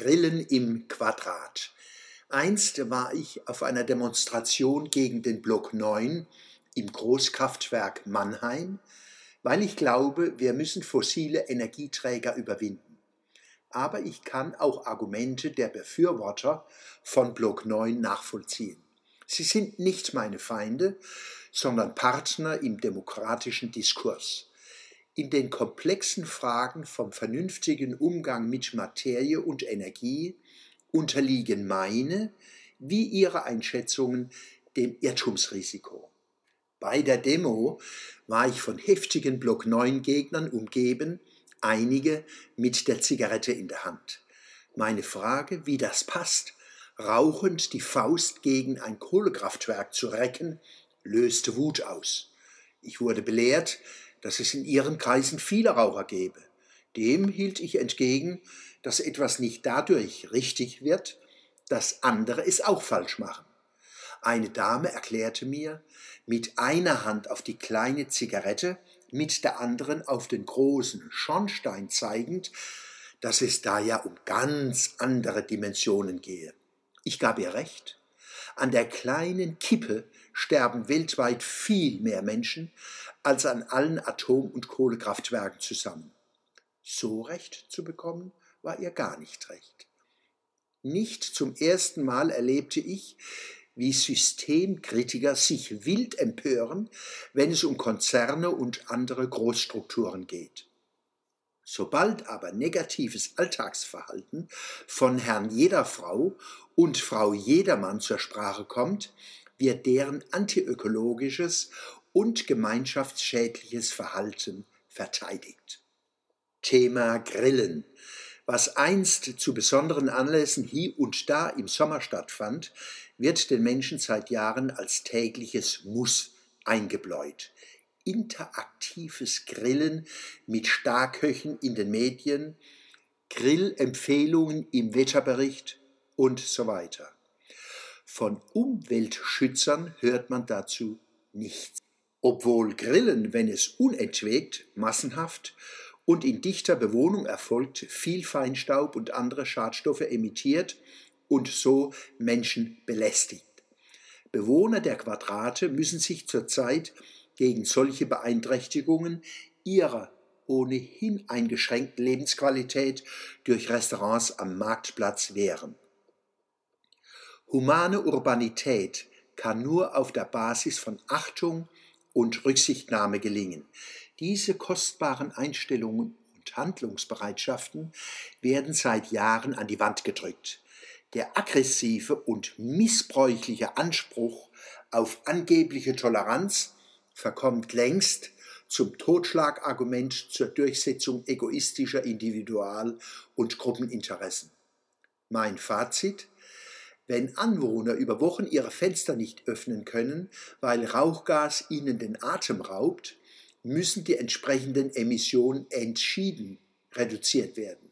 Grillen im Quadrat. Einst war ich auf einer Demonstration gegen den Block 9 im Großkraftwerk Mannheim, weil ich glaube, wir müssen fossile Energieträger überwinden. Aber ich kann auch Argumente der Befürworter von Block 9 nachvollziehen. Sie sind nicht meine Feinde, sondern Partner im demokratischen Diskurs. In den komplexen Fragen vom vernünftigen Umgang mit Materie und Energie unterliegen meine wie ihre Einschätzungen dem Irrtumsrisiko. Bei der Demo war ich von heftigen Block 9 Gegnern umgeben, einige mit der Zigarette in der Hand. Meine Frage, wie das passt, rauchend die Faust gegen ein Kohlekraftwerk zu recken, löste Wut aus. Ich wurde belehrt, dass es in ihren Kreisen viele Raucher gebe. Dem hielt ich entgegen, dass etwas nicht dadurch richtig wird, dass andere es auch falsch machen. Eine Dame erklärte mir, mit einer Hand auf die kleine Zigarette, mit der anderen auf den großen Schornstein zeigend, dass es da ja um ganz andere Dimensionen gehe. Ich gab ihr recht. An der kleinen Kippe sterben weltweit viel mehr Menschen als an allen Atom- und Kohlekraftwerken zusammen. So recht zu bekommen, war ihr gar nicht recht. Nicht zum ersten Mal erlebte ich, wie Systemkritiker sich wild empören, wenn es um Konzerne und andere Großstrukturen geht. Sobald aber negatives Alltagsverhalten von Herrn jeder Frau und Frau jedermann zur Sprache kommt, wird deren antiökologisches und gemeinschaftsschädliches Verhalten verteidigt. Thema Grillen. Was einst zu besonderen Anlässen hier und da im Sommer stattfand, wird den Menschen seit Jahren als tägliches Muss eingebläut. Interaktives Grillen mit Starköchen in den Medien, Grillempfehlungen im Wetterbericht und so weiter. Von Umweltschützern hört man dazu nichts. Obwohl Grillen, wenn es unentwegt, massenhaft und in dichter Bewohnung erfolgt, viel Feinstaub und andere Schadstoffe emittiert und so Menschen belästigt. Bewohner der Quadrate müssen sich zurzeit gegen solche Beeinträchtigungen ihrer ohnehin eingeschränkten Lebensqualität durch Restaurants am Marktplatz wehren. Humane Urbanität kann nur auf der Basis von Achtung und Rücksichtnahme gelingen. Diese kostbaren Einstellungen und Handlungsbereitschaften werden seit Jahren an die Wand gedrückt. Der aggressive und missbräuchliche Anspruch auf angebliche Toleranz verkommt längst zum Totschlagargument zur Durchsetzung egoistischer Individual- und Gruppeninteressen. Mein Fazit wenn Anwohner über Wochen ihre Fenster nicht öffnen können, weil Rauchgas ihnen den Atem raubt, müssen die entsprechenden Emissionen entschieden reduziert werden.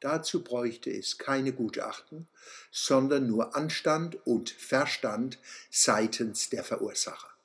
Dazu bräuchte es keine Gutachten, sondern nur Anstand und Verstand seitens der Verursacher.